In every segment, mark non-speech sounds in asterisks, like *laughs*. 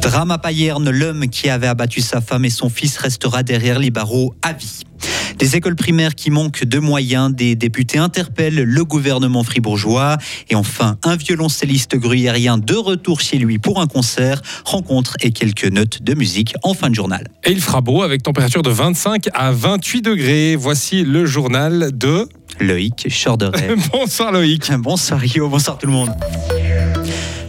Drame à Payerne, l'homme qui avait abattu sa femme et son fils restera derrière les barreaux à vie. Des écoles primaires qui manquent de moyens, des députés interpellent le gouvernement fribourgeois. Et enfin, un violoncelliste gruyérien de retour chez lui pour un concert, rencontre et quelques notes de musique en fin de journal. Et il fera beau avec température de 25 à 28 degrés. Voici le journal de Loïc Chorderet. *laughs* bonsoir Loïc. Bonsoir Rio, bonsoir tout le monde.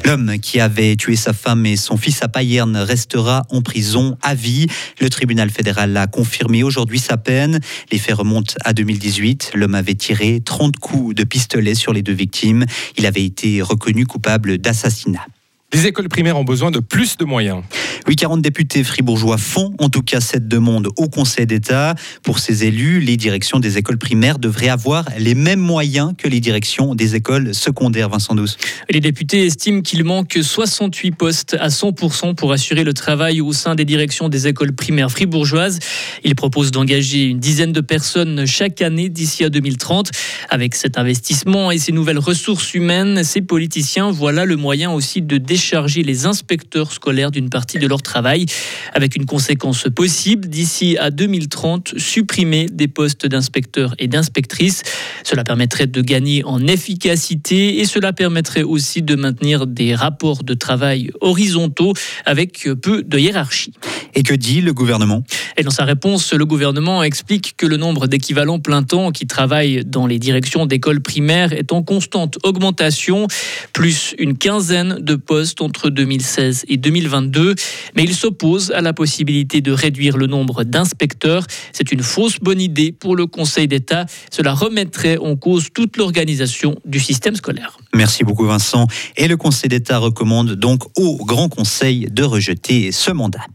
L'homme qui avait tué sa femme et son fils à Payerne restera en prison à vie. Le tribunal fédéral a confirmé aujourd'hui sa peine. Les faits remontent à 2018. L'homme avait tiré 30 coups de pistolet sur les deux victimes. Il avait été reconnu coupable d'assassinat. Les écoles primaires ont besoin de plus de moyens. Oui, 40 députés fribourgeois font en tout cas cette demande au Conseil d'État. Pour ces élus, les directions des écoles primaires devraient avoir les mêmes moyens que les directions des écoles secondaires, Vincent Douce. Les députés estiment qu'il manque 68 postes à 100% pour assurer le travail au sein des directions des écoles primaires fribourgeoises. Ils proposent d'engager une dizaine de personnes chaque année d'ici à 2030. Avec cet investissement et ces nouvelles ressources humaines, ces politiciens voilà le moyen aussi de décharger les inspecteurs scolaires d'une partie de leur travail, avec une conséquence possible d'ici à 2030, supprimer des postes d'inspecteurs et d'inspectrices. Cela permettrait de gagner en efficacité et cela permettrait aussi de maintenir des rapports de travail horizontaux avec peu de hiérarchie. Et que dit le gouvernement? Et dans sa réponse, le gouvernement explique que le nombre d'équivalents plein temps qui travaillent dans les directions d'écoles primaires est en constante augmentation, plus une quinzaine de postes entre 2016 et 2022 mais il s'oppose à la possibilité de réduire le nombre d'inspecteurs. C'est une fausse bonne idée pour le Conseil d'État. Cela remettrait en cause toute l'organisation du système scolaire. Merci beaucoup Vincent. Et le Conseil d'État recommande donc au Grand Conseil de rejeter ce mandat.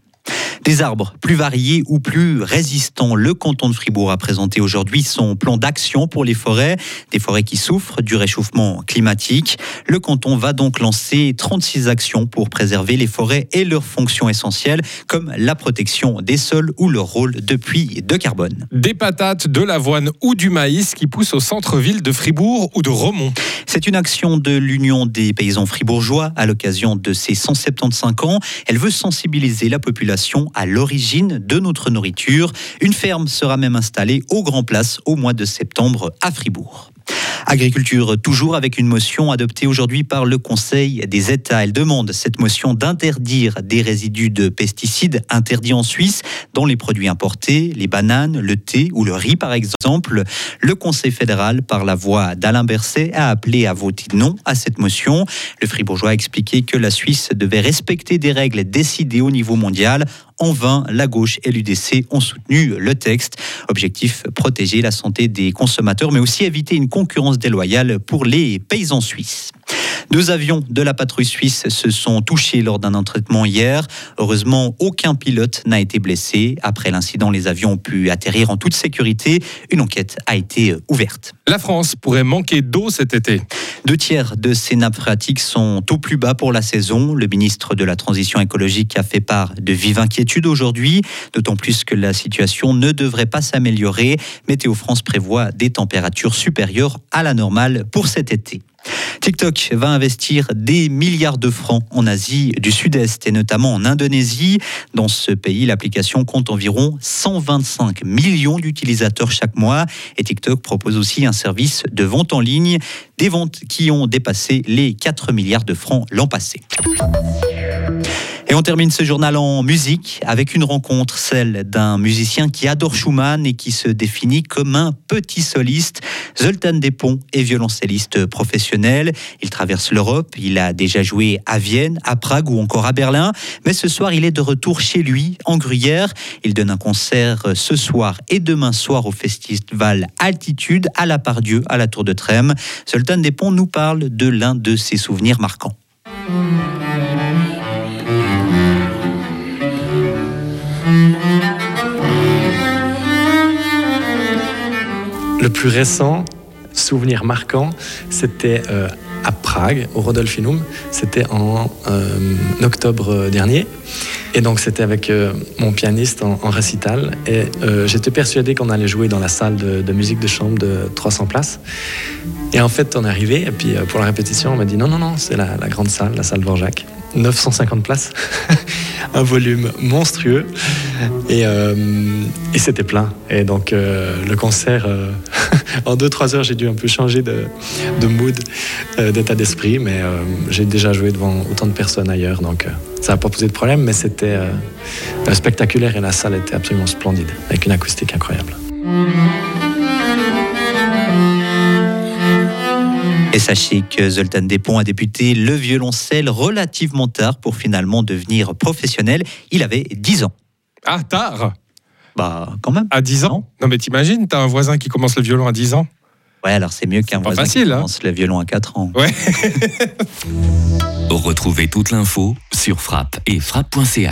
Des arbres plus variés ou plus résistants. Le canton de Fribourg a présenté aujourd'hui son plan d'action pour les forêts, des forêts qui souffrent du réchauffement climatique. Le canton va donc lancer 36 actions pour préserver les forêts et leurs fonctions essentielles, comme la protection des sols ou leur rôle de puits de carbone. Des patates, de l'avoine ou du maïs qui poussent au centre-ville de Fribourg ou de Romont. C'est une action de l'Union des paysans fribourgeois à l'occasion de ses 175 ans. Elle veut sensibiliser la population à l'origine de notre nourriture. Une ferme sera même installée au Grand Place au mois de septembre à Fribourg. Agriculture, toujours avec une motion adoptée aujourd'hui par le Conseil des États. Elle demande cette motion d'interdire des résidus de pesticides interdits en Suisse dans les produits importés, les bananes, le thé ou le riz par exemple. Le Conseil fédéral, par la voix d'Alain Berset, a appelé à voter non à cette motion. Le Fribourgeois a expliqué que la Suisse devait respecter des règles décidées au niveau mondial en vain, la gauche et l'UDC ont soutenu le texte. Objectif, protéger la santé des consommateurs, mais aussi éviter une concurrence déloyale pour les paysans suisses. Deux avions de la patrouille suisse se sont touchés lors d'un entraînement hier. Heureusement, aucun pilote n'a été blessé. Après l'incident, les avions ont pu atterrir en toute sécurité. Une enquête a été ouverte. La France pourrait manquer d'eau cet été. Deux tiers de ces nappes phréatiques sont au plus bas pour la saison. Le ministre de la Transition écologique a fait part de vives inquiétudes aujourd'hui, d'autant plus que la situation ne devrait pas s'améliorer. Météo France prévoit des températures supérieures à la normale pour cet été. TikTok va investir des milliards de francs en Asie du Sud-Est et notamment en Indonésie. Dans ce pays, l'application compte environ 125 millions d'utilisateurs chaque mois et TikTok propose aussi un service de vente en ligne, des ventes qui ont dépassé les 4 milliards de francs l'an passé. Et on termine ce journal en musique avec une rencontre, celle d'un musicien qui adore Schumann et qui se définit comme un petit soliste. Zoltan Despont est violoncelliste professionnel. Il traverse l'Europe. Il a déjà joué à Vienne, à Prague ou encore à Berlin. Mais ce soir, il est de retour chez lui, en Gruyère. Il donne un concert ce soir et demain soir au festival Altitude à la Pardieu, à la Tour de Trême. Zoltan Despont nous parle de l'un de ses souvenirs marquants. Le plus récent souvenir marquant, c'était euh, à Prague, au Rodolfinum. C'était en octobre dernier. Et donc c'était avec mon pianiste en, récital. Et j'étais persuadé qu'on allait jouer dans la salle de, musique de chambre de 300 places. Et en fait, on est arrivé. Et puis pour la répétition, on m'a dit non, non, non, c'est la, la, grande salle, la salle Dvorak. 950 places, *laughs* un volume monstrueux. Et, euh, et c'était plein. Et donc euh, le concert, euh, *laughs* en 2-3 heures, j'ai dû un peu changer de, de mood, d'état d'esprit, mais j'ai déjà joué devant autant de personnes ailleurs, donc ça n'a pas posé de problème, mais c'était spectaculaire. Et la salle était absolument splendide, avec une acoustique incroyable. Et sachez que Zoltan Despont a débuté le violoncelle relativement tard pour finalement devenir professionnel. Il avait 10 ans. Ah, tard Bah, quand même. À 10 ans Non, mais t'imagines, t'as un voisin qui commence le violon à 10 ans Ouais, alors c'est mieux qu'un voisin facile, qui hein. commence le violon à 4 ans. Ouais. *laughs* Retrouvez toute l'info sur frappe et frappe.ch.